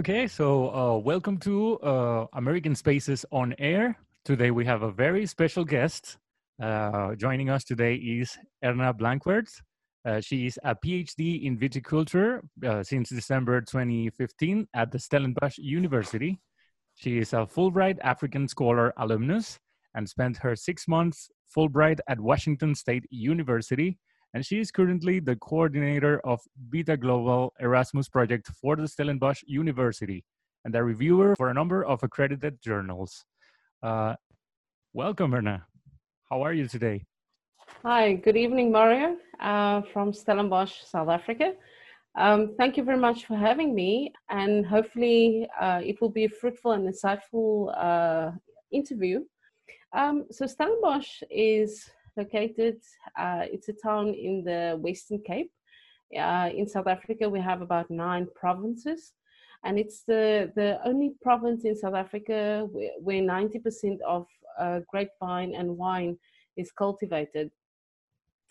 Okay, so uh, welcome to uh, American Spaces on Air. Today we have a very special guest. Uh, joining us today is Erna Blancquaert. Uh, she is a PhD in viticulture uh, since December 2015 at the Stellenbosch University. She is a Fulbright African Scholar alumnus and spent her six months Fulbright at Washington State University and she is currently the coordinator of Vita Global Erasmus project for the Stellenbosch University and a reviewer for a number of accredited journals. Uh, welcome, Erna. How are you today? Hi, good evening, Mario, uh, from Stellenbosch, South Africa. Um, thank you very much for having me, and hopefully, uh, it will be a fruitful and insightful uh, interview. Um, so, Stellenbosch is located. Uh, it's a town in the Western Cape. Uh, in South Africa, we have about nine provinces, and it's the, the only province in South Africa where, where 90% of uh, grapevine and wine is cultivated.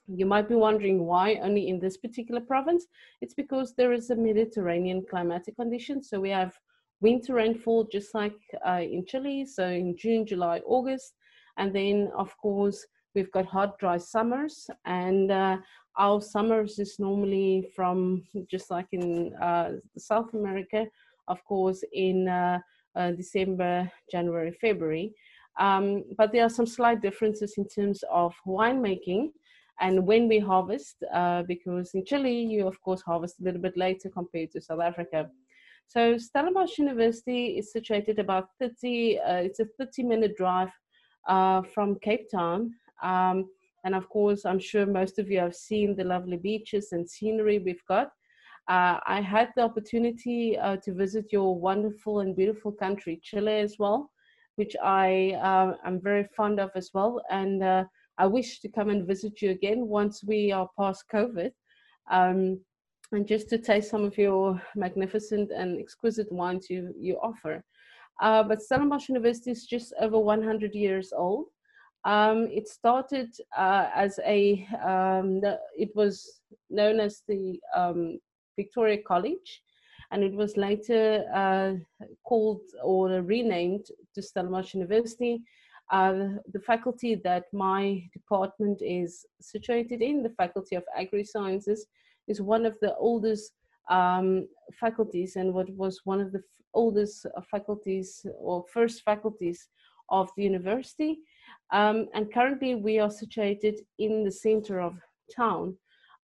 You might be wondering why only in this particular province. It's because there is a Mediterranean climatic condition. So we have winter rainfall just like uh, in Chile, so in June, July, August. And then, of course, We've got hot, dry summers, and uh, our summers is normally from just like in uh, South America, of course, in uh, uh, December, January, February. Um, but there are some slight differences in terms of winemaking and when we harvest, uh, because in Chile, you of course harvest a little bit later compared to South Africa. So Stellenbosch University is situated about 30, uh, it's a 30 minute drive uh, from Cape Town um, and of course, I'm sure most of you have seen the lovely beaches and scenery we've got. Uh, I had the opportunity uh, to visit your wonderful and beautiful country, Chile, as well, which I uh, am very fond of as well. And uh, I wish to come and visit you again once we are past COVID. Um, and just to taste some of your magnificent and exquisite wines you, you offer. Uh, but Stellenbosch University is just over 100 years old. Um, it started uh, as a, um, the, it was known as the um, Victoria College, and it was later uh, called or renamed to Stellenbosch University. Uh, the faculty that my department is situated in, the Faculty of Agri Sciences, is one of the oldest um, faculties and what was one of the oldest faculties or first faculties of the university. Um, and currently we are situated in the center of town.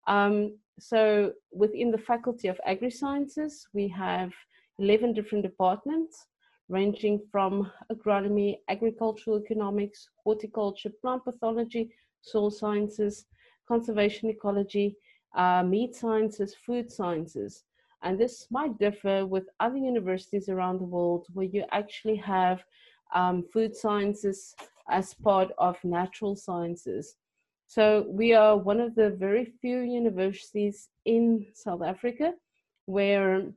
Um, so within the Faculty of Agri-Sciences, we have 11 different departments ranging from agronomy, agricultural economics, horticulture, plant pathology, soil sciences, conservation ecology, uh, meat sciences, food sciences. And this might differ with other universities around the world where you actually have um, food sciences as part of natural sciences. So we are one of the very few universities in South Africa where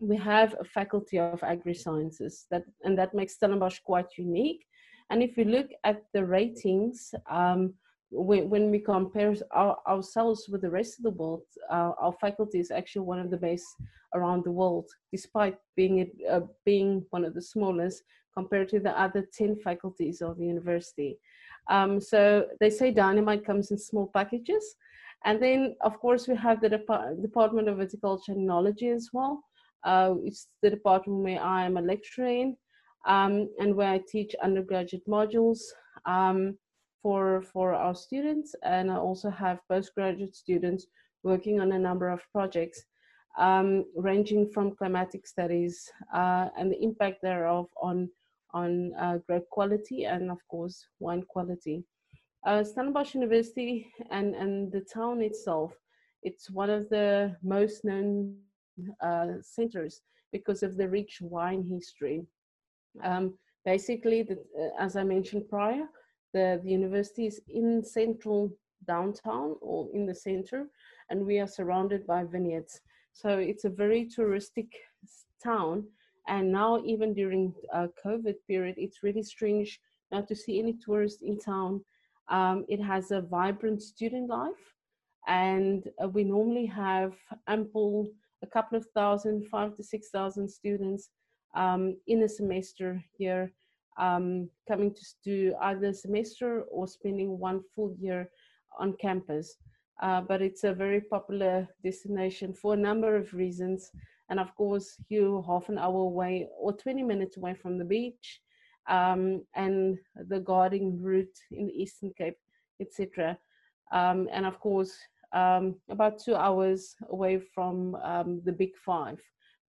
we have a faculty of agri-sciences that, and that makes Stellenbosch quite unique. And if you look at the ratings, um, when, when, we compare our, ourselves with the rest of the world, uh, our faculty is actually one of the best around the world, despite being uh, being one of the smallest compared to the other 10 faculties of the university. Um, so they say dynamite comes in small packages. And then, of course, we have the Dep- Department of Viticulture and as well. Uh, it's the department where I am a lecturer in um, and where I teach undergraduate modules um, for, for our students. And I also have postgraduate students working on a number of projects um, ranging from climatic studies uh, and the impact thereof on on uh, grape quality and of course wine quality. Uh, Stellenbosch University and, and the town itself, it's one of the most known uh, centers because of the rich wine history. Um, basically, the, uh, as I mentioned prior, the, the university is in central downtown or in the center, and we are surrounded by vineyards. So it's a very touristic town and now even during uh, covid period it's really strange not to see any tourists in town um, it has a vibrant student life and uh, we normally have ample a couple of thousand, five to 6,000 students um, in a semester here um, coming to do either semester or spending one full year on campus. Uh, but it's a very popular destination for a number of reasons. And of course, you're half an hour away or 20 minutes away from the beach um, and the Garden Route in the Eastern Cape, etc. Um, and of course, um, about two hours away from um, the Big Five.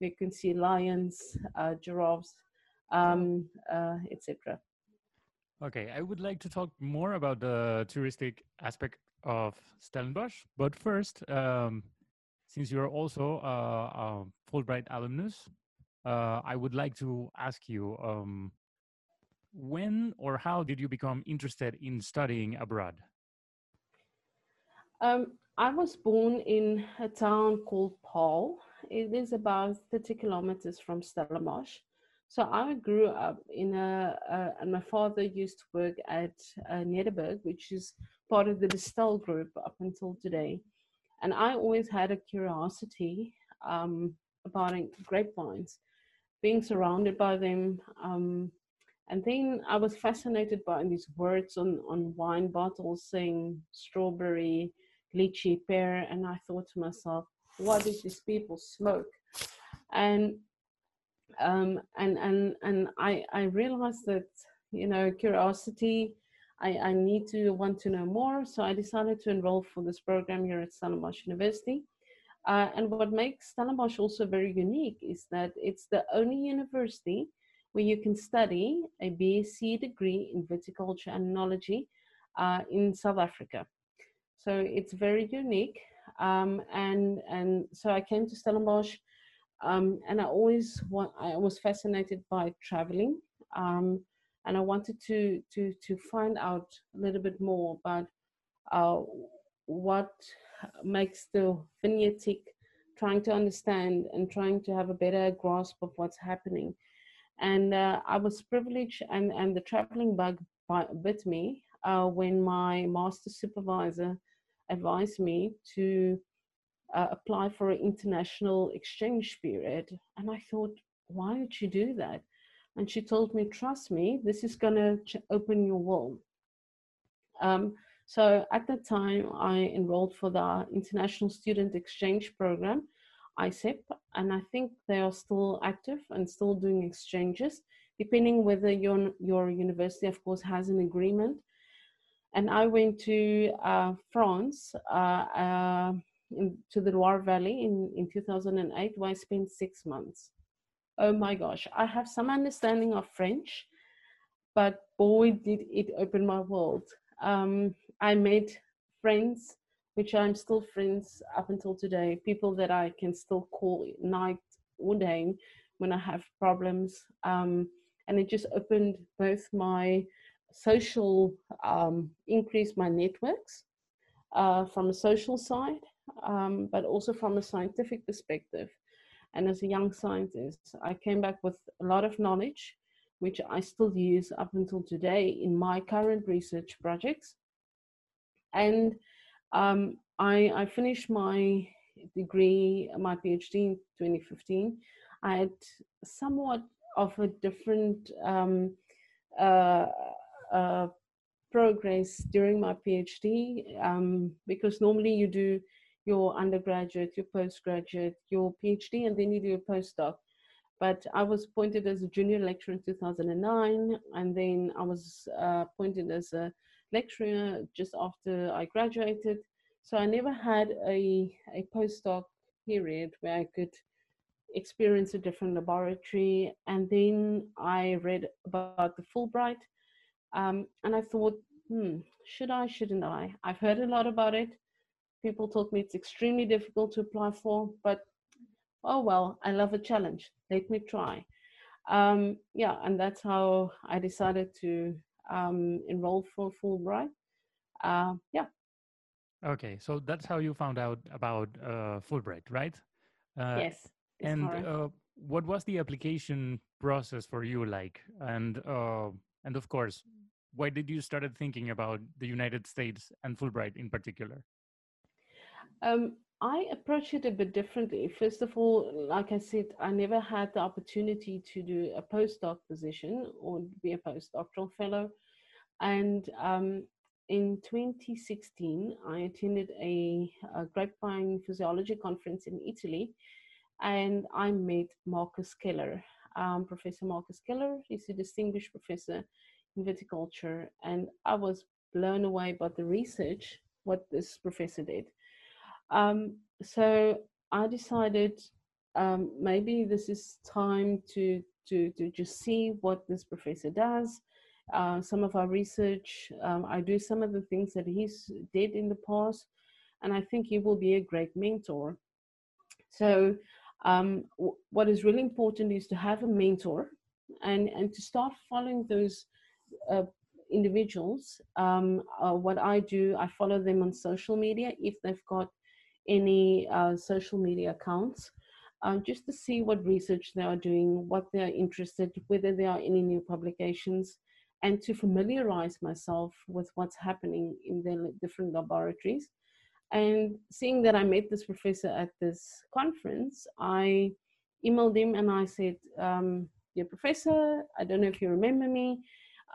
you can see lions, uh, giraffes, um, uh, etc. Okay, I would like to talk more about the touristic aspect of Stellenbosch, but first, um, since you're also a, a Fulbright alumnus, uh, I would like to ask you um, when or how did you become interested in studying abroad? Um, I was born in a town called Paarl. It is about 30 kilometers from Stellenbosch. So I grew up in a, uh, and my father used to work at uh, which is part of the Distell group up until today. And I always had a curiosity um, about grapevines, being surrounded by them. Um, and then I was fascinated by these words on, on wine bottles saying strawberry, lychee, pear. And I thought to myself, what did these people smoke? And um, and and and I I realized that you know curiosity. I, I need to want to know more, so I decided to enroll for this program here at Stellenbosch University. Uh, and what makes Stellenbosch also very unique is that it's the only university where you can study a BSc degree in viticulture and enology uh, in South Africa. So it's very unique. Um, and, and so I came to Stellenbosch um, and I always want, I was fascinated by traveling. Um, and I wanted to, to, to find out a little bit more about uh, what makes the vineyard tick, trying to understand and trying to have a better grasp of what's happening. And uh, I was privileged, and, and the traveling bug bit me uh, when my master supervisor advised me to uh, apply for an international exchange period. And I thought, why would you do that? And she told me, trust me, this is going to ch- open your world. Um, so at that time, I enrolled for the International Student Exchange Program, ISEP, and I think they are still active and still doing exchanges, depending whether your, your university, of course, has an agreement. And I went to uh, France uh, uh, in, to the Loire Valley in, in 2008, where I spent six months. Oh my gosh, I have some understanding of French, but boy, did it open my world. Um, I made friends, which I'm still friends up until today, people that I can still call night or day when I have problems. Um, and it just opened both my social, um, increased my networks uh, from a social side, um, but also from a scientific perspective. And as a young scientist, I came back with a lot of knowledge, which I still use up until today in my current research projects. And um, I, I, finished my degree, my PhD in 2015. I had somewhat of a different um, uh, uh, progress during my PhD um, because normally you do your undergraduate, your postgraduate, your PhD, and then you do a postdoc. But I was appointed as a junior lecturer in 2009, and then I was uh, appointed as a lecturer just after I graduated. So I never had a, a postdoc period where I could experience a different laboratory. And then I read about the Fulbright, um, and I thought, hmm, should I, shouldn't I? I've heard a lot about it people told me it's extremely difficult to apply for, but oh well, I love a challenge. Let me try. Um, yeah, and that's how I decided to um, enroll for Fulbright. Uh, yeah. Okay, so that's how you found out about uh, Fulbright, right? Uh, yes. And uh, what was the application process for you like? And uh, and of course, why did you started thinking about the United States and Fulbright in particular? Um, I approach it a bit differently. First of all, like I said, I never had the opportunity to do a postdoc position or be a postdoctoral fellow. And um, in 2016, I attended a, a, grapevine physiology conference in Italy, and I met Marcus Keller. Um, professor Marcus Keller is a distinguished professor in viticulture, and I was blown away by the research what this professor did. Um, so I decided um, maybe this is time to, to, to just see what this professor does. Uh, some of our research, um, I do some of the things that he's did in the past, and I think he will be a great mentor. So um, what is really important is to have a mentor and, and to start following those uh, individuals. Um, uh, what I do, I follow them on social media if they've got any uh, social media accounts, uh, just to see what research they are doing, what they're interested, whether there are any new publications, and to familiarize myself with what's happening in the different laboratories. And seeing that I met this professor at this conference, I emailed him and I said, um, Dear professor, I don't know if you remember me,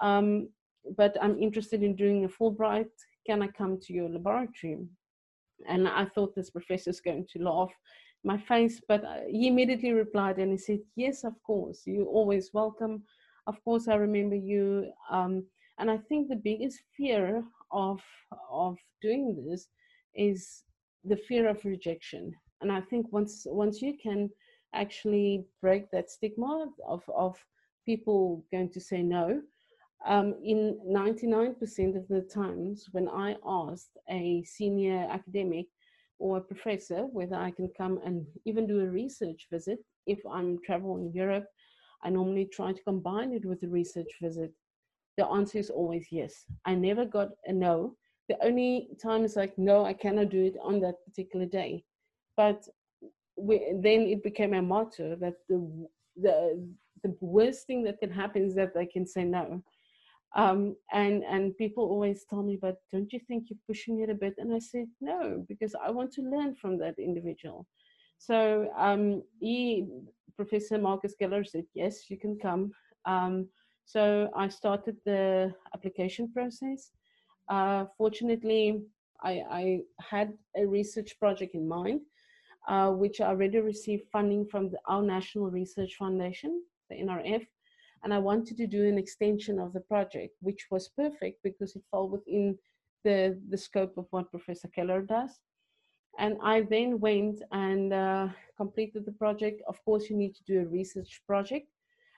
um, but I'm interested in doing a Fulbright. Can I come to your laboratory? And I thought this professor is going to laugh my face, but uh, he immediately replied and he said, Yes, of course, you're always welcome. Of course, I remember you. Um, and I think the biggest fear of, of doing this is the fear of rejection. And I think once, once you can actually break that stigma of, of people going to say no, um, in 99% of the times when I asked a senior academic or a professor whether I can come and even do a research visit if I'm traveling Europe, I normally try to combine it with a research visit. The answer is always yes. I never got a no. The only time is like, no, I cannot do it on that particular day. But we, then it became a motto that the, the, the worst thing that can happen is that they can say no. Um, and and people always tell me, but don't you think you're pushing it a bit? And I said no, because I want to learn from that individual. So um, he, Professor Marcus Keller, said, yes, you can come. Um, so I started the application process. Uh, fortunately, I, I, had a research project in mind, uh, which I already received funding from the, our National Research Foundation, the NRF, and I wanted to do an extension of the project, which was perfect because it fell within the, the scope of what Professor Keller does. And I then went and uh, completed the project. Of course, you need to do a research project.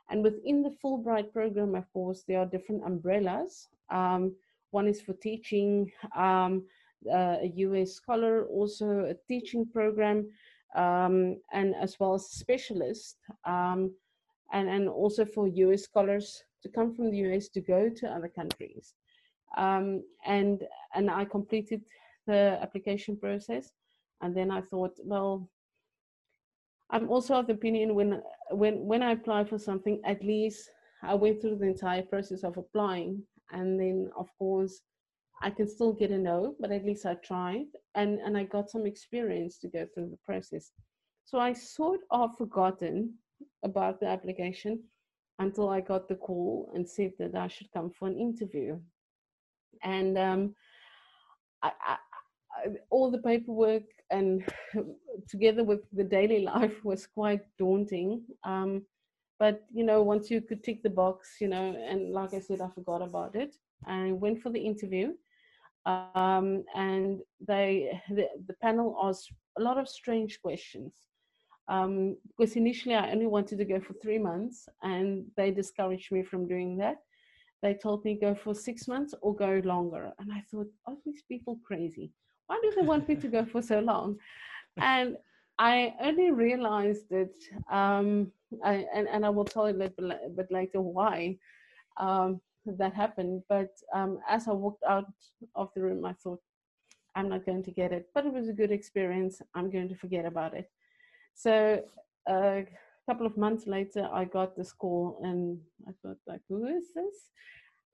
And within the Fulbright program, of course, there are different umbrellas. Um, one is for teaching, um, uh, a US scholar, also a teaching program, um, and as well as a specialist. Um, and, and also for US scholars to come from the US to go to other countries. Um, and, and I completed the application process. And then I thought, well, I'm also of the opinion when, when, when I apply for something, at least I went through the entire process of applying. And then, of course, I can still get a no, but at least I tried and, and I got some experience to go through the process. So I sort of forgotten about the application until I got the call and said that I should come for an interview. And um, I, I, all the paperwork and together with the daily life was quite daunting. Um, but you know, once you could tick the box, you know, and like I said, I forgot about it. I went for the interview, um, and they the, the panel asked a lot of strange questions um, because initially I only wanted to go for three months and they discouraged me from doing that. They told me go for six months or go longer. And I thought, are these people crazy? Why do they want me to go for so long? And I only realized that, um, I, and, and I will tell you a little bit later why um, that happened. But um, as I walked out of the room, I thought, I'm not going to get it. But it was a good experience. I'm going to forget about it. So a couple of months later, I got this call and I thought like, who is this?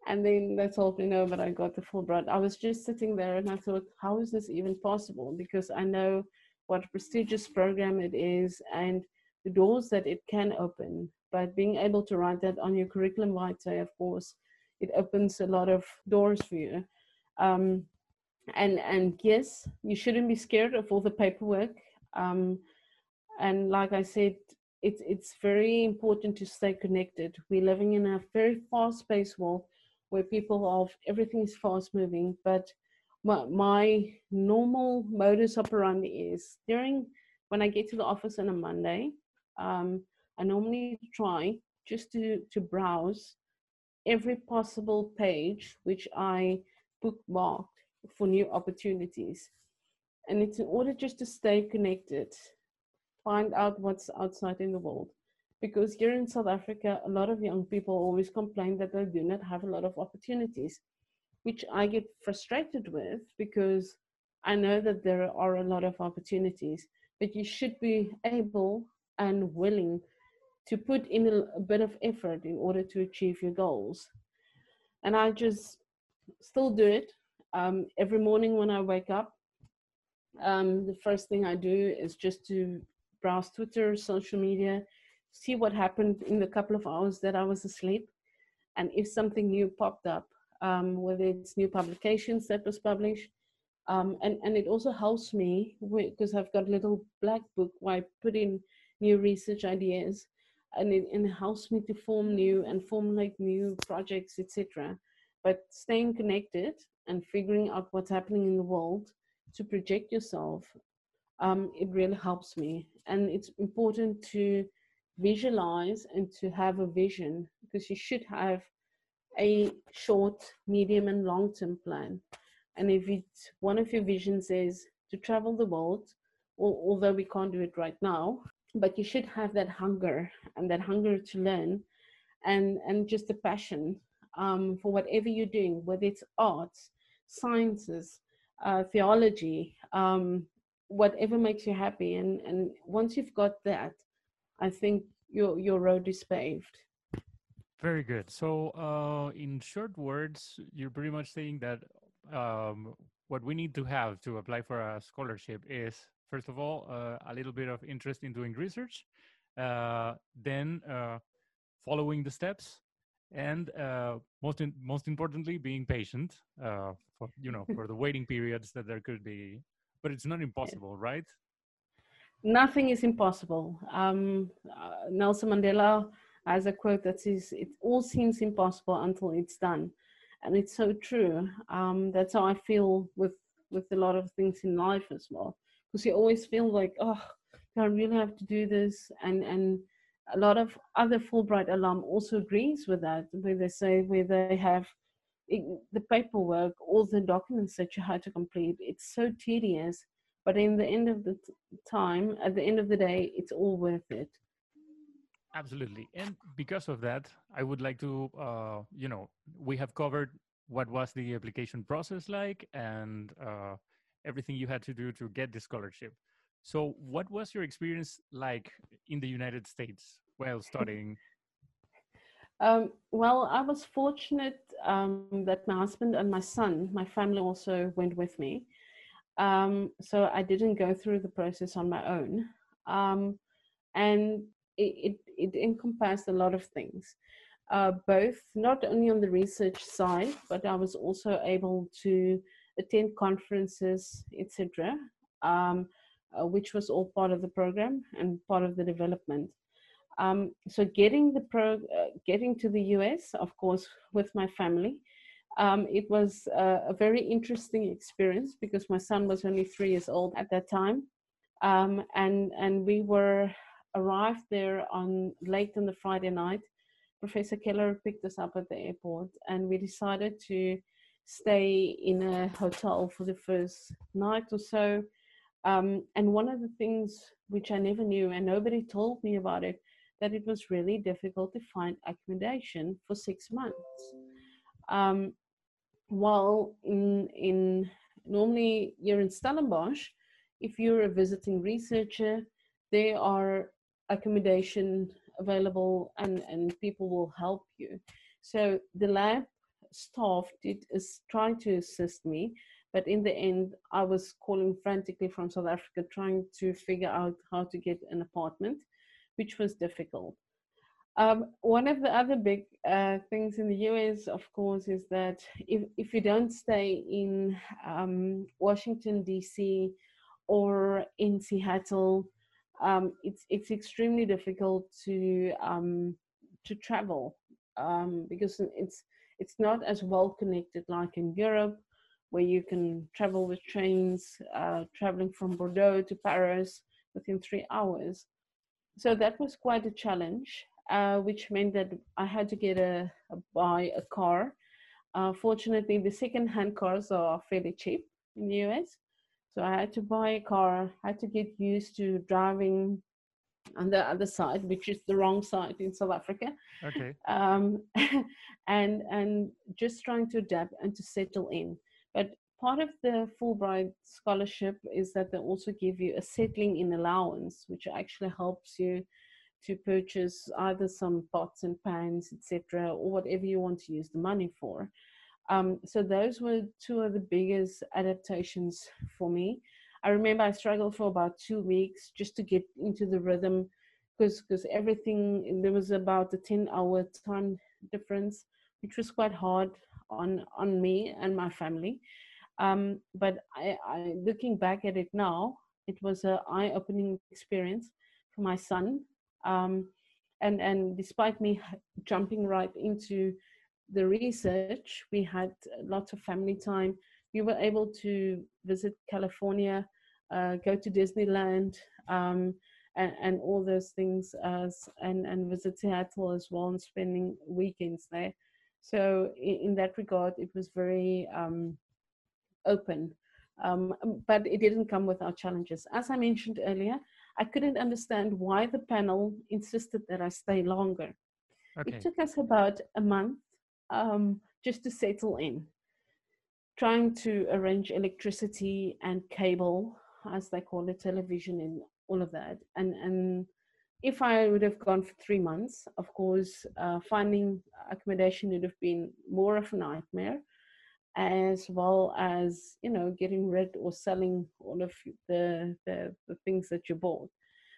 And then they told me no, but I got the Fulbright. I was just sitting there and I thought, how is this even possible? Because I know what a prestigious program it is, and the doors that it can open. But being able to write that on your curriculum vitae, of course, it opens a lot of doors for you. Um, and and yes, you shouldn't be scared of all the paperwork. Um, and like I said, it's it's very important to stay connected. We're living in a very fast-paced world where people of everything is fast moving, but my, my normal modus operandi is during when I get to the office on a Monday, um, I normally try just to, to browse every possible page which I bookmarked for new opportunities. And it's in order just to stay connected, find out what's outside in the world. Because here in South Africa, a lot of young people always complain that they do not have a lot of opportunities which I get frustrated with because I know that there are a lot of opportunities, but you should be able and willing to put in a, bit of effort in order to achieve your goals. And I just still do it. Um, every morning when I wake up, um, the first thing I do is just to browse Twitter, social media, see what happened in the couple of hours that I was asleep. And if something new popped up, um, whether it's new publications that was published. Um, and, and it also helps me because I've got a little black book where I put in new research ideas and it, it helps me to form new and formulate new projects, etc. But staying connected and figuring out what's happening in the world to project yourself, um, it really helps me. And it's important to visualize and to have a vision because you should have a short, medium, and long term plan. And if it's one of your visions is to travel the world, although we can't do it right now, but you should have that hunger and that hunger to learn and, and just a passion um, for whatever you're doing, whether it's arts, sciences, uh, theology, um, whatever makes you happy. And, and once you've got that, I think your, your road is paved. Very good. So, uh, in short words, you're pretty much saying that um, what we need to have to apply for a scholarship is, first of all, uh, a little bit of interest in doing research, uh, then uh, following the steps, and uh, most in, most importantly, being patient uh, for you know for the waiting periods that there could be. But it's not impossible, right? Nothing is impossible. Um, Nelson Mandela has a quote that says, It all seems impossible until it's done. And it's so true. Um, that's how I feel with, with a lot of things in life as well. Because you always feel like, oh, I really have to do this. And, and a lot of other Fulbright alum also agrees with that, where they say, where they have it, the paperwork, all the documents that you had to complete, it's so tedious. But in the end of the t- time, at the end of the day, it's all worth it. Absolutely. And because of that, I would like to, uh, you know, we have covered what was the application process like and uh, everything you had to do to get the scholarship. So, what was your experience like in the United States while studying? Um, well, I was fortunate um, that my husband and my son, my family also went with me. Um, so I didn't go through the process on my own. Um, and it, it, encompassed a lot of things, uh, both not only on the research side, but I was also able to attend conferences, etc., um, uh, which was all part of the program and part of the development. Um, so getting the pro, uh, getting to the US, of course, with my family, um, it was a very interesting experience because my son was only three years old at that time, um, and and we were arrived there on late on the Friday night. Professor Keller picked us up at the airport, and we decided to stay in a hotel for the first night or so. Um, and one of the things which I never knew, and nobody told me about it, that it was really difficult to find accommodation for six months. Um, while in in normally you're in Stellenbosch, if you're a visiting researcher, there are accommodation available and, and people will help you. So the lab staff did is trying to assist me, But in the end, I was calling frantically from South Africa, trying to figure out how to get an apartment, which was difficult. Um, one of the other big uh, things in the US, of course, is that if, if you don't stay in um, Washington, D.C., or in Seattle, um, it's, it's extremely difficult to, um, to travel um, because it's, it's not as well connected like in Europe, where you can travel with trains, uh, traveling from Bordeaux to Paris within three hours. So that was quite a challenge uh, which meant that I had to get a, a buy a car. Uh, fortunately, the second-hand cars are fairly cheap in the US, so I had to buy a car. I had to get used to driving on the other side, which is the wrong side in South Africa. Okay. Um, and and just trying to adapt and to settle in. But part of the Fulbright scholarship is that they also give you a settling in allowance, which actually helps you to purchase either some pots and pans, etc., or whatever you want to use the money for. Um, so those were two of the biggest adaptations for me. I remember I struggled for about two weeks just to get into the rhythm because because everything there was about a 10 hour time difference which was quite hard on on me and my family um, but I, I, looking back at it now it was an eye-opening experience for my son um, and, and despite me jumping right into the research, we had lots of family time. We were able to visit California, uh, go to Disneyland, um, and, and, all those things, as, and, and visit Seattle as well, and spending weekends there. So in, in that regard, it was very um, open, um, but it didn't come without challenges. As I mentioned earlier, I couldn't understand why the panel insisted that I stay longer. Okay. It took us about a month um, just to settle in, trying to arrange electricity and cable, as they call it, television and all of that. And, and if I would have gone for three months, of course, uh, finding accommodation would have been more of a nightmare as well as you know getting rid or selling all of the, the, the things that you bought.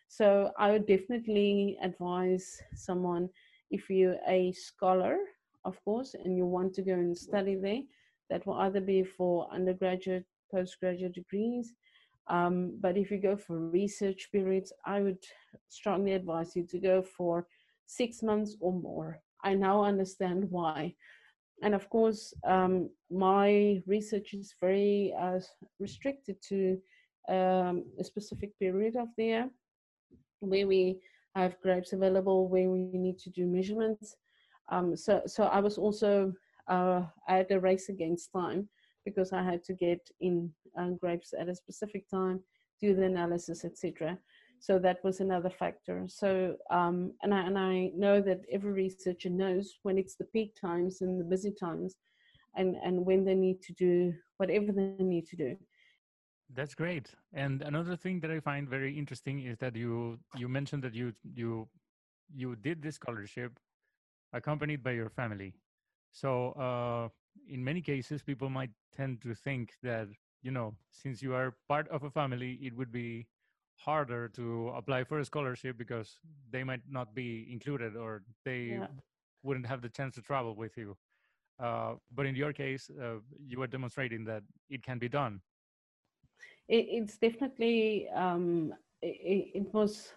So i would definitely advise someone if you're a scholar of course and you want to go and study there that will either be for undergraduate postgraduate degrees um, but if you go for research periods i would strongly advise you to go for six months or more. I now understand why and of course, um, my research is very uh, restricted to um, a specific period of the year where we have grapes available, where we need to do measurements. Um, so, so I was also uh, at a race against time because I had to get in uh, grapes at a specific time, do the analysis, etc. So that was another factor. So, um, and, I, and I know that every researcher knows when it's the peak times and the busy times and, and when they need to do whatever they need to do. That's great. And another thing that I find very interesting is that you you mentioned that you you you did this scholarship accompanied by your family. So uh, in many cases, people might tend to think that you know since you are part of a family, it would be harder to apply for a scholarship because they might not be included or they yeah. wouldn't have the chance to travel with you. Uh, but in your case, uh, you are demonstrating that it can be done. It, it's definitely, um, it, it, was,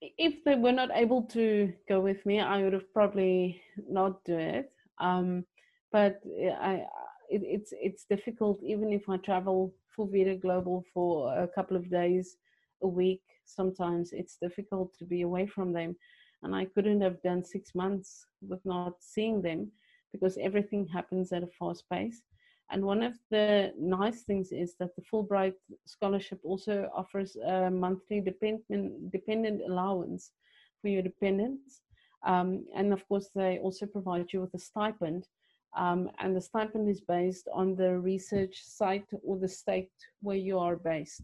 if they were not able to go with me, I would have probably not do it. Um, but I, it, it's, it's difficult even if I travel full Vita Global for a couple of days a week sometimes it's difficult to be away from them. And i couldn't have done six months with not seeing them because everything happens at a fast pace. And one of the nice things is that the fulbright scholarship also offers a monthly dependent dependent allowance for your dependents. Um, and of course they also provide you with a stipend. Um, and the stipend is based on the research site or the state where you are based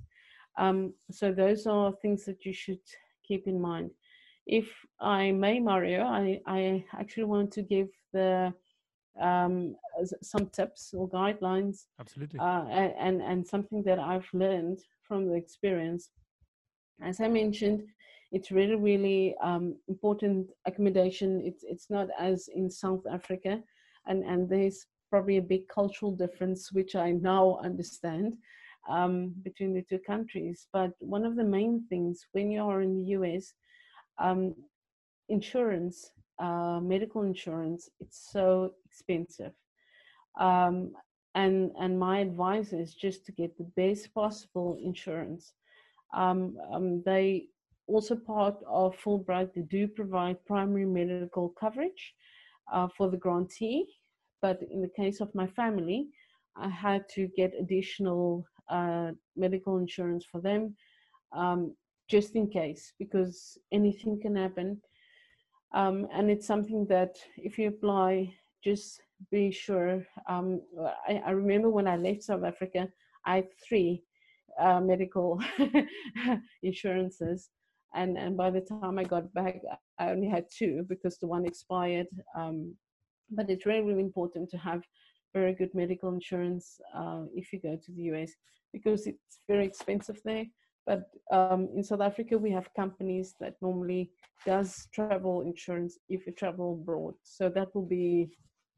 um, so those are things that you should keep in mind. If I may, Mario, I, I actually want to give the um, some tips or guidelines. Absolutely. Uh, and, and something that I've learned from the experience. As I mentioned, it's really, really um, important accommodation. It's, it's not as in South Africa. And, and there's probably a big cultural difference, which I now understand um, between the two countries. But one of the main things when you are in the US, um, insurance, uh, medical insurance, it's so expensive. Um, and and my advice is just to get the best possible insurance. Um, um, they also part of Fulbright. They do provide primary medical coverage uh, for the grantee, but in the case of my family, I had to get additional uh, medical insurance for them, um, just in case, because anything can happen. Um, and it's something that if you apply, just be sure. Um, I, I, remember when I left South Africa, I had three uh, medical insurances. And, and by the time I got back, I only had two because the one expired. Um, but it's really, really important to have very good medical insurance uh, if you go to the US because it's very expensive there. But um, in South Africa, we have companies that normally does travel insurance if you travel abroad. So that will be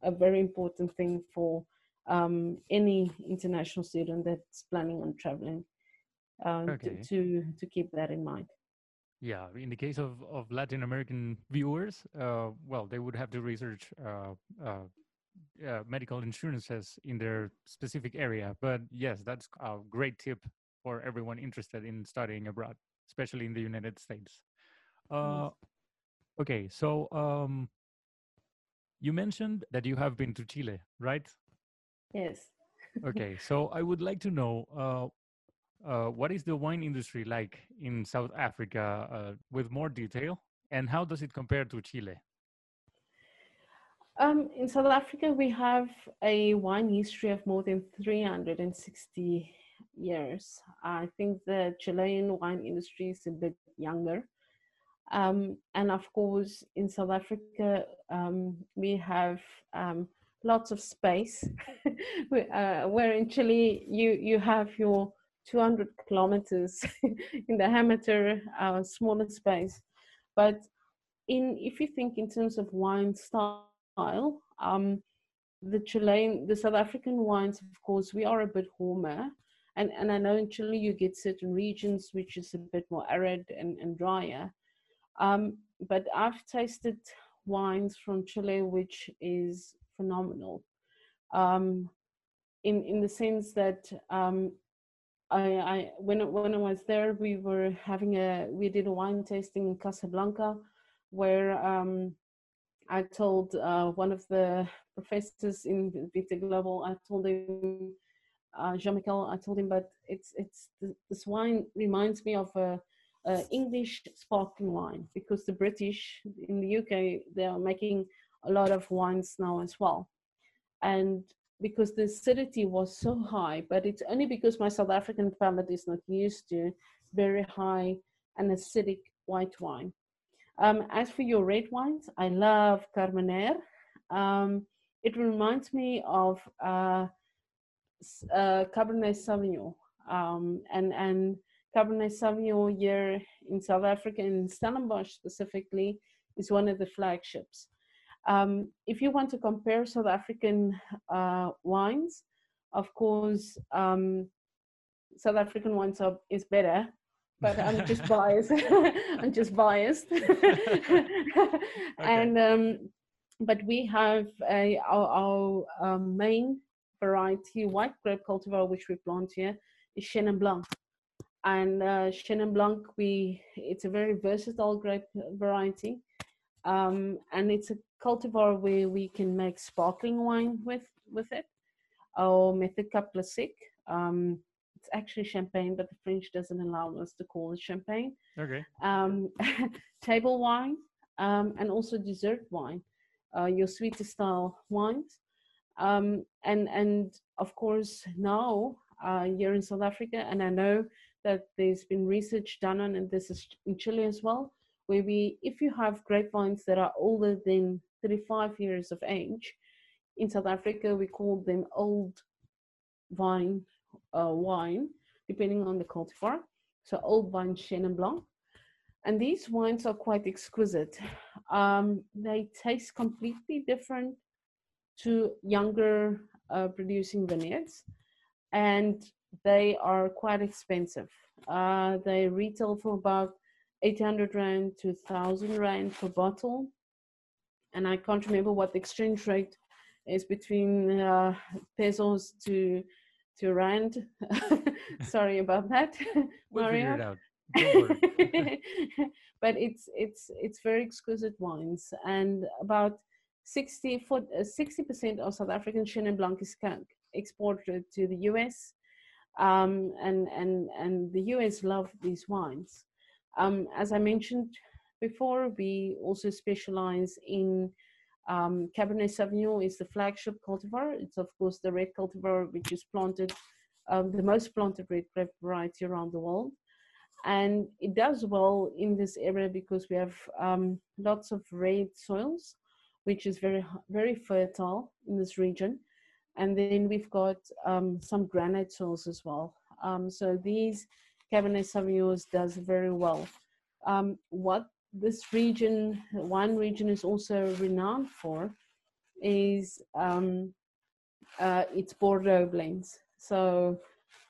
a very important thing for um, any international student that's planning on traveling uh, okay. to, to, to keep that in mind. Yeah, in the case of, of Latin American viewers, uh, well, they would have to research uh, uh, uh, medical insurances in their specific area. But yes, that's a great tip for everyone interested in studying abroad, especially in the United States. Uh, okay, so um, you mentioned that you have been to Chile, right? Yes. okay, so I would like to know uh, uh, what is the wine industry like in South Africa uh, with more detail, and how does it compare to Chile? Um, in South Africa, we have a wine history of more than 360 years. I think the Chilean wine industry is a bit younger. Um, and of course, in South Africa, um, we have um, lots of space. uh, where in Chile, you, you have your 200 kilometers in the diameter, uh, smaller space. But in if you think in terms of wine style, style. Um, the Chilean, the South African wines, of course, we are a bit warmer. And, and I know in Chile you get certain regions which is a bit more arid and, and drier. Um, but I've tasted wines from Chile which is phenomenal. Um, in in the sense that um, I, I when when I was there, we were having a we did a wine tasting in Casablanca, where um, I told uh, one of the professors in Vita Global, I told him, uh, Jean-Michel, I told him, but it's, it's, this wine reminds me of a, a, English sparkling wine because the British in the UK, they are making a lot of wines now as well. And because the acidity was so high, but it's only because my South African palate is not used to very high and acidic white wine. Um, as for your red wines, I love Carmenere. Um, it reminds me of uh, uh, Cabernet Sauvignon. Um, and, and Cabernet Sauvignon here in South Africa, in Stellenbosch specifically, is one of the flagships. Um, if you want to compare South African uh, wines, of course, um, South African wines are, is better but I'm just biased. I'm just biased. okay. And um, but we have a our, our um, main variety white grape cultivar which we plant here is Chenin Blanc. And uh, Chenin Blanc, we it's a very versatile grape variety, um, and it's a cultivar where we can make sparkling wine with with it, or Méthode Cap Classique. Um, it's actually champagne, but the French doesn't allow us to call it champagne. Okay. Um, table wine um, and also dessert wine, uh, your sweeter style wines. Um, and and of course now uh, here in South Africa, and I know that there's been research done on, and this is in Chile as well, where we, if you have grapevines that are older than 35 years of age, in South Africa, we call them old vine uh, wine, depending on the cultivar. So old vine Chenin Blanc. And these wines are quite exquisite. Um, they taste completely different to younger uh, producing vineyards, and they are quite expensive. Uh, they retail for about 800 rand to 1000 rand per bottle. And I can't remember what the exchange rate is between uh, pesos to to rand. Sorry about that, we'll Mario. It out. but it's it's it's very exquisite wines, and about 60 uh, percent of South African Chenin Blanc is exported to the US, um, and and and the US love these wines. Um, as I mentioned before, we also specialize in um, Cabernet Sauvignon is the flagship cultivar. It's of course the red cultivar which is planted, um, the most planted red grape variety around the world. And it does well in this area because we have um, lots of red soils, which is very, very fertile in this region. And then we've got um, some granite soils as well. Um, so these Cabernet Sauvignons does very well. Um, what this region, one region is also renowned for, is um, uh, its Bordeaux blends. So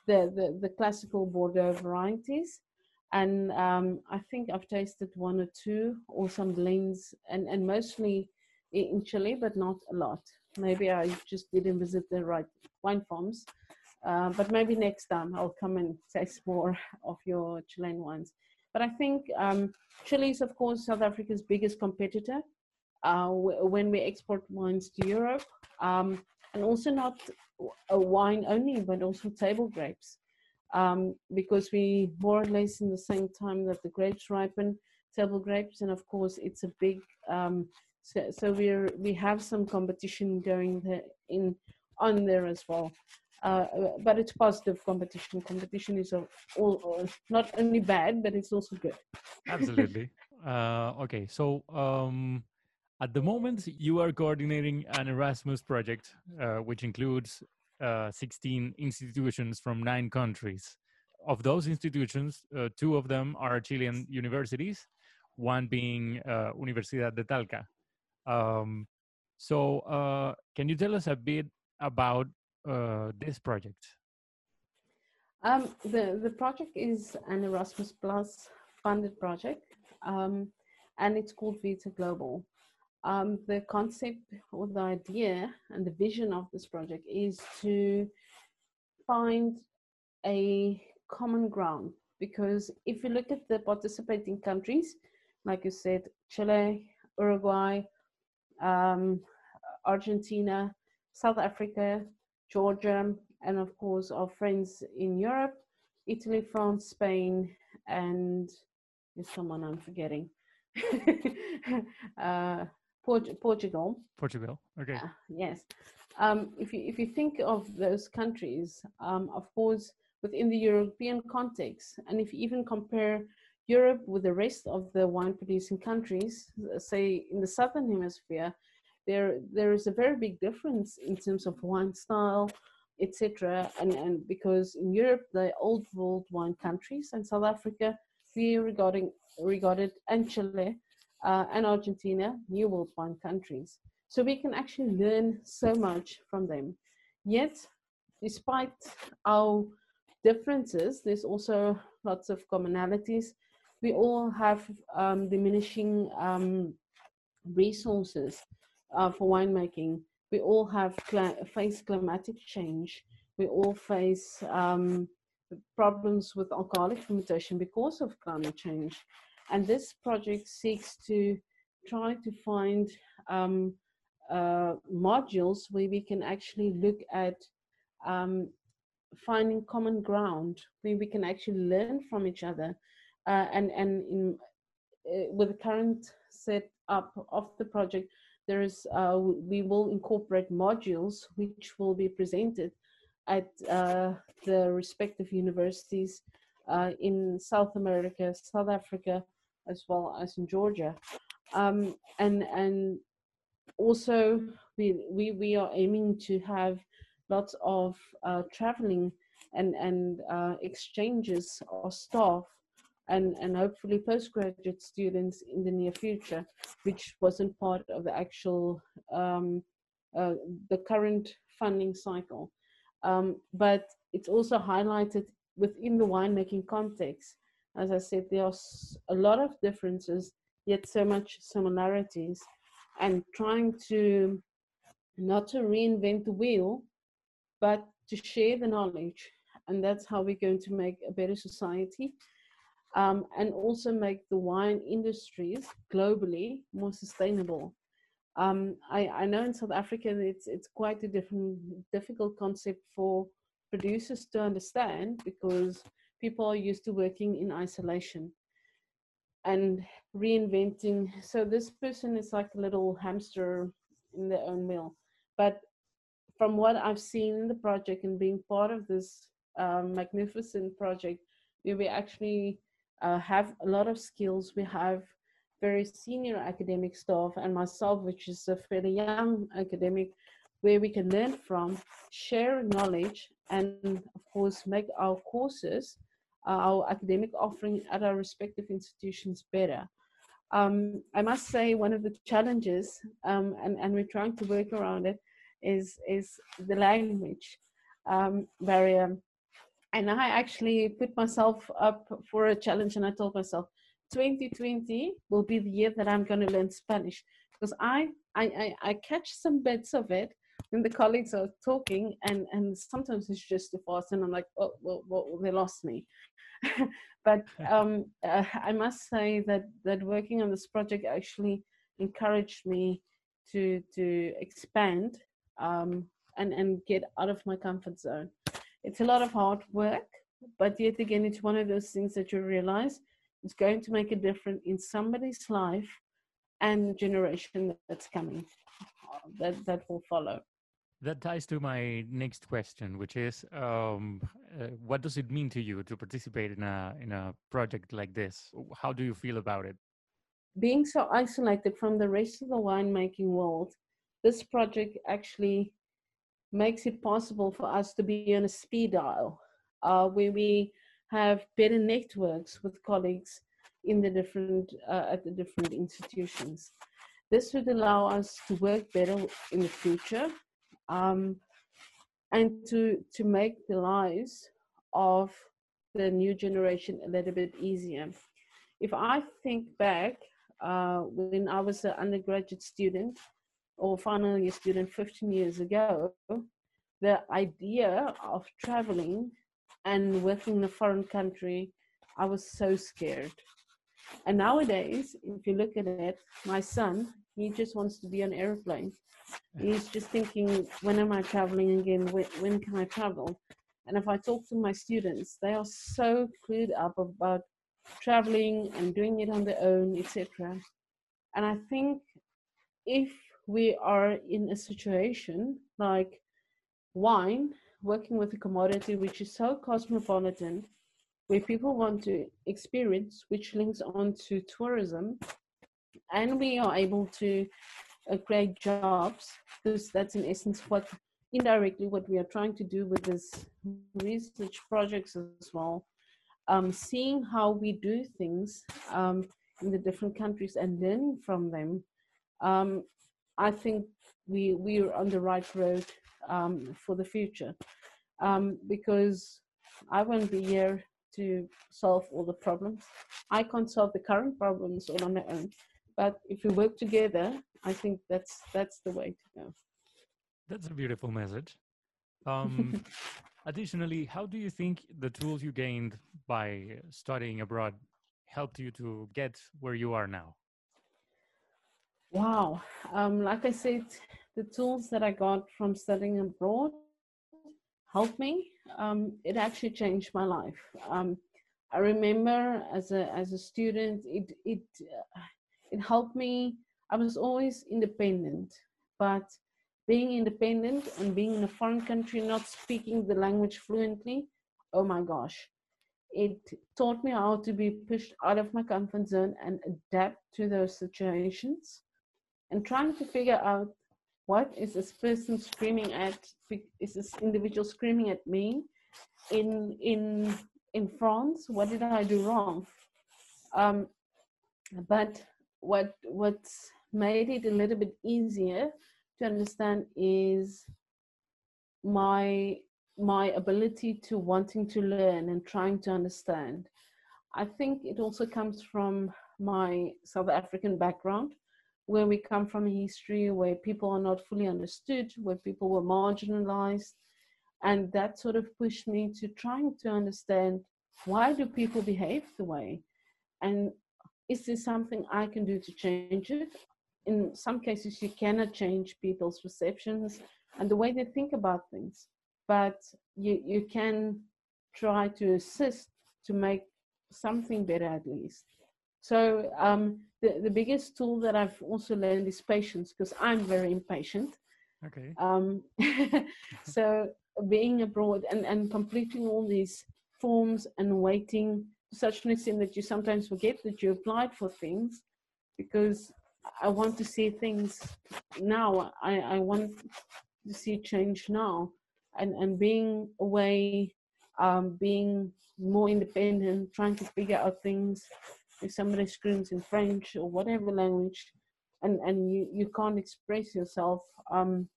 the, the, the classical Bordeaux varieties. And um, I think I've tasted one or two or some blends and, and mostly in Chile, but not a lot. Maybe I just didn't visit the right wine farms. Uh, but maybe next time I'll come and taste more of your Chilean wines. But I think um, Chile is, of course, South Africa's biggest competitor uh, when we export wines to Europe, um, and also not a wine only, but also table grapes, um, because we more or less in the same time that the grapes ripen, table grapes, and of course it's a big. Um, so, so we're we have some competition going there in on there as well. Uh, but it's positive competition. Competition is all, all, not only bad, but it's also good. Absolutely. Uh, okay, so um, at the moment, you are coordinating an Erasmus project, uh, which includes uh, 16 institutions from nine countries. Of those institutions, uh, two of them are Chilean universities, one being uh, Universidad de Talca. Um, so, can you tell us a bit about uh, this project? Um, the, the project is an Erasmus Plus funded project, um, and it's called Vita Global. Um, the concept or the idea and the vision of this project is to find a common ground because if you look at the participating countries, like you said, Chile, Uruguay, um, Argentina, South Africa, Georgia, and of course our friends in Europe, Italy, France, Spain, and there's someone I'm forgetting. uh, Port- Portugal. Portugal. Okay. Uh, yes. Um, if you if you think of those countries, um, of course, within the European context, and if you even compare Europe with the rest of the wine-producing countries, say in the southern hemisphere, there there is a very big difference in terms of wine style, etc. And and because in Europe the old world wine countries and South Africa we regarding regarded and Chile uh, and Argentina new world wine countries. So we can actually learn so much from them. Yet, despite our differences, there's also lots of commonalities. We all have um, diminishing um, resources uh, for winemaking. We all have cl- face climatic change. We all face um, problems with alcoholic fermentation because of climate change. And this project seeks to try to find um, uh, modules where we can actually look at um, finding common ground, where we can actually learn from each other. Uh, and and in, uh, with the current set up of the project, there is uh, we will incorporate modules which will be presented at uh, the respective universities uh, in South America, South Africa, as well as in Georgia. Um, and, and also we, we, we are aiming to have lots of uh, traveling and, and uh, exchanges of staff and, and hopefully postgraduate students in the near future, which wasn't part of the actual, um, uh, the current funding cycle. Um, but it's also highlighted within the winemaking context. As I said, there are a lot of differences, yet so much similarities. And trying to not to reinvent the wheel, but to share the knowledge. And that's how we're going to make a better society um, and also make the wine industries globally more sustainable. Um, I, I, know in South Africa it's it's quite a different difficult concept for producers to understand because people are used to working in isolation and reinventing. So this person is like a little hamster in their own wheel. But from what I've seen in the project and being part of this um, magnificent project, we were actually uh, have a lot of skills. We have very senior academic staff and myself, which is a fairly young academic, where we can learn from, share knowledge, and of course make our courses, uh, our academic offering at our respective institutions better. Um, I must say one of the challenges, um, and, and we're trying to work around it, is, is the language um, barrier and I actually put myself up for a challenge and I told myself 2020 will be the year that I'm going to learn Spanish. Because I, I, I, I catch some bits of it when the colleagues are talking and, and sometimes it's just too fast and I'm like, oh, well, well they lost me. but um, uh, I must say that, that working on this project actually encouraged me to, to expand um, and, and get out of my comfort zone it's a lot of hard work, but yet again, it's one of those things that you realize is going to make a difference in somebody's life and the generation that's coming that, that will follow. That ties to my next question, which is, um, uh, what does it mean to you to participate in a in a project like this? How do you feel about it? Being so isolated from the rest of the winemaking world, this project actually makes it possible for us to be on a speed dial uh, where we have better networks with colleagues in the different uh, at the different institutions. This would allow us to work better in the future um, and to to make the lives of the new generation a little bit easier. If I think back uh, when I was an undergraduate student or final year student 15 years ago, the idea of traveling and working in a foreign country, I was so scared. And nowadays, if you look at it, my son, he just wants to be on airplane. He's just thinking, when am I traveling again? When, when can I travel? And if I talk to my students, they are so clued up about traveling and doing it on their own, etc. And I think if we are in a situation like wine, working with a commodity which is so cosmopolitan, where people want to experience, which links on to tourism, and we are able to uh, create jobs, because that's in essence what indirectly what we are trying to do with this research projects as well. Um, seeing how we do things um, in the different countries and learning from them, um, I think we we are on the right road um, for the future um, because I won't be here to solve all the problems. I can't solve the current problems all on my own, but if we work together, I think that's that's the way to go. That's a beautiful message. Um, additionally, how do you think the tools you gained by studying abroad helped you to get where you are now? Wow. Um, like I said, the tools that I got from studying abroad helped me. Um, it actually changed my life. Um, I remember as a as a student, it it uh, it helped me. I was always independent, but being independent and being in a foreign country, not speaking the language fluently, oh my gosh, it taught me how to be pushed out of my comfort zone and adapt to those situations and trying to figure out what is this person screaming at? Is this individual screaming at me in in in France? What did I do wrong? Um, but what what's made it a little bit easier to understand is my my ability to wanting to learn and trying to understand. I think it also comes from my South African background, where we come from a history where people are not fully understood, where people were marginalized. And that sort of pushed me to trying to understand why do people behave the way? And is there something I can do to change it? In some cases, you cannot change people's perceptions and the way they think about things, but you, you can try to assist to make something better at least. So um, the, the biggest tool that I've also learned is patience because I'm very impatient. Okay. Um, so being abroad and, and completing all these forms and waiting such an extent that you sometimes forget that you applied for things because I want to see things now. I, I want to see change now. And, and being away, um, being more independent, trying to figure out things. If somebody screams in French or whatever language, and, and you, you can't express yourself, um,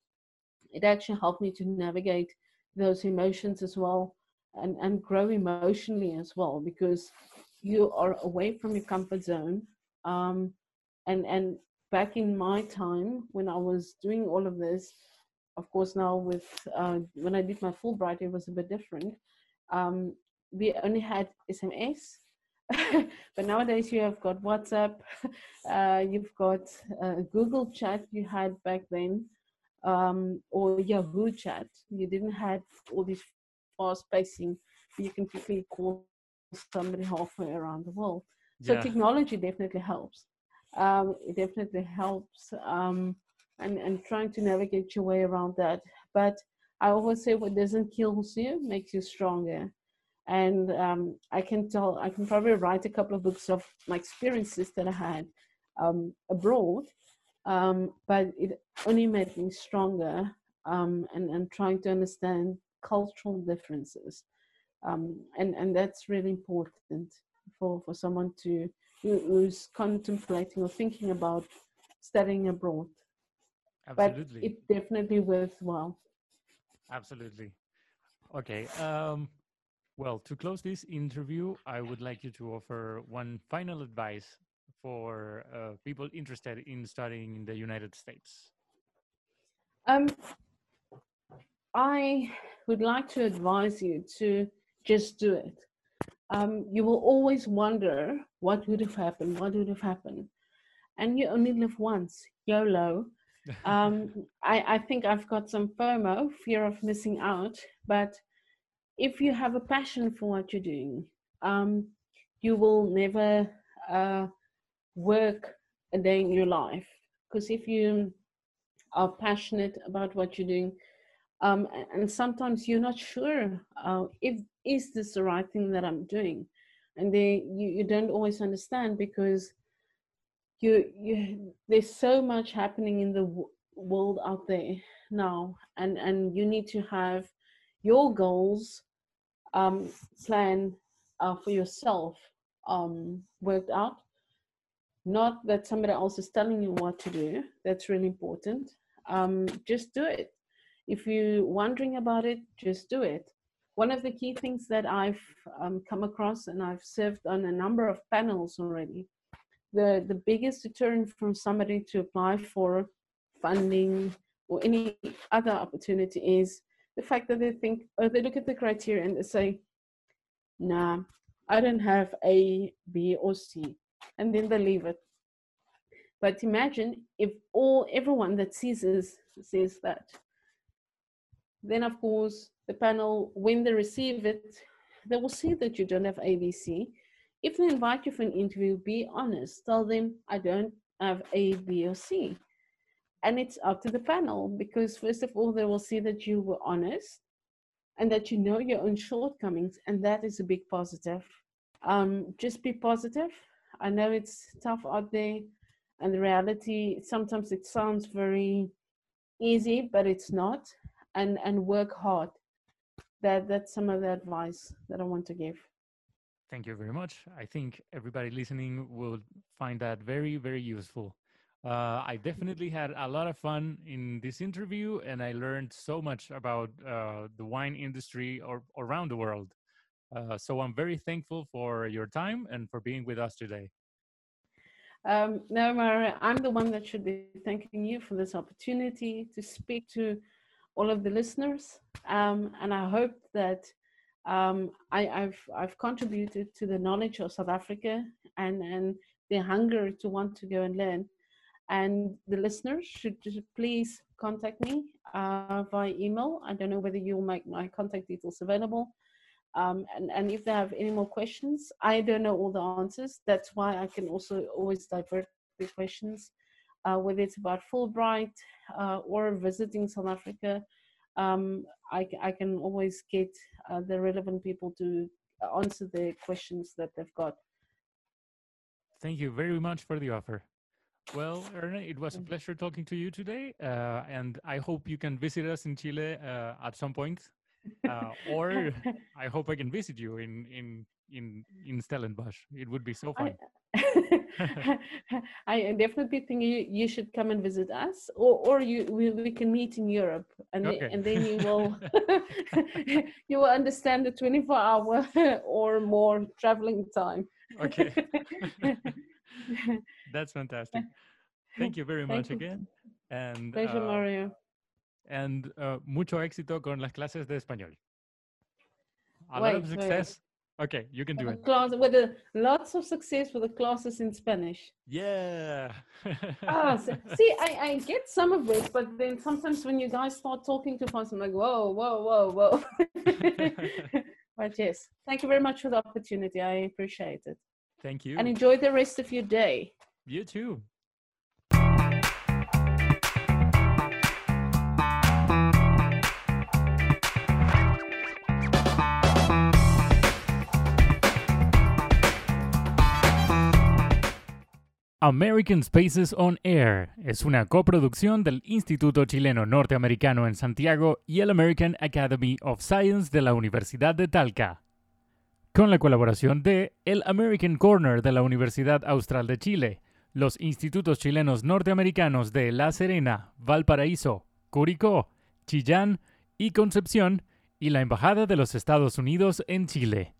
it actually helped me to navigate those emotions as well and, and grow emotionally as well because you are away from your comfort zone. Um, and, and back in my time when I was doing all of this, of course, now with uh, when I did my Fulbright, it was a bit different. Um, we only had SMS. but nowadays you have got WhatsApp, uh, you've got uh, Google Chat you had back then, um, or Yahoo Chat. You didn't have all this fast pacing. You can quickly call somebody halfway around the world. So yeah. technology definitely helps. Um, it definitely helps, um, and and trying to navigate your way around that. But I always say, what doesn't kill you makes you stronger and um, I can tell I can probably write a couple of books of my experiences that I had um, abroad, um, but it only made me stronger um, and and trying to understand cultural differences, um, and and that's really important for for someone to who's contemplating or thinking about studying abroad. Absolutely, but it definitely worthwhile. Absolutely. Okay. Um, well, to close this interview, I would like you to offer one final advice for uh, people interested in studying in the United States. Um, I would like to advise you to just do it. Um, you will always wonder what would have happened, what would have happened. And you only live once, YOLO. Um, I, I think I've got some FOMO, fear of missing out, but if you have a passion for what you're doing, um, you will never uh, work a day in your life. Because if you are passionate about what you're doing, um, and sometimes you're not sure uh, if is this the right thing that I'm doing, and they you, you don't always understand because you you there's so much happening in the w- world out there now, and and you need to have your goals um, plan uh, for yourself um, worked out. Not that somebody else is telling you what to do. That's really important. Um, just do it. If you're wondering about it, just do it. One of the key things that I've um, come across, and I've served on a number of panels already, the, the biggest deterrent from somebody to apply for funding or any other opportunity is the fact that they think, or they look at the criteria and they say, nah, I don't have A, B, or C, and then they leave it. But imagine if all everyone that sees this says that. Then of course the panel, when they receive it, they will see that you don't have A, B, C. If they invite you for an interview, be honest. Tell them I don't have A, B, or C and it's up to the panel because first of all they will see that you were honest and that you know your own shortcomings and that is a big positive um, just be positive i know it's tough out there and the reality sometimes it sounds very easy, but it's not, and and work hard. That that's some of the advice that I want to give. Thank you very much. I think everybody listening will find that very, very useful. Uh, I definitely had a lot of fun in this interview, and I learned so much about uh, the wine industry or, around the world. Uh, so I'm very thankful for your time and for being with us today. Um, no, Maria, I'm the one that should be thanking you for this opportunity to speak to all of the listeners. Um, and I hope that um, I, have I've contributed to the knowledge of South Africa and, and the hunger to want to go and learn. And the listeners should please contact me uh, via email. I don't know whether you'll make my contact details available. Um, and, and if they have any more questions, I don't know all the answers. That's why I can also always divert the questions, uh, whether it's about Fulbright uh, or visiting South Africa. Um, I, I can always get uh, the relevant people to answer the questions that they've got. Thank you very much for the offer. Well, Erna, it was a pleasure talking to you today, uh, and I hope you can visit us in Chile uh, at some point, uh, or I hope I can visit you in in in in Stellenbosch. It would be so fun. I, I definitely think you, you should come and visit us, or or you we, we can meet in Europe, and okay. and then you will you will understand the twenty four hour or more traveling time. Okay. That's fantastic. Thank you very much again. And, Pleasure, uh, Maria. And uh, mucho éxito con las clases de español. A wait, lot of success. Wait. Okay, you can do it. Class, with a, lots of success with the classes in Spanish. Yeah. ah, so, see, I, I get some of it, but then sometimes when you guys start talking too fast, I'm like, whoa, whoa, whoa, whoa. but yes, thank you very much for the opportunity. I appreciate it. Thank you. And enjoy the rest of your day. You too. American Spaces on Air es una coproducción del Instituto Chileno Norteamericano en Santiago y el American Academy of Science de la Universidad de Talca con la colaboración de el American Corner de la Universidad Austral de Chile, los institutos chilenos norteamericanos de La Serena, Valparaíso, Curicó, Chillán y Concepción, y la Embajada de los Estados Unidos en Chile.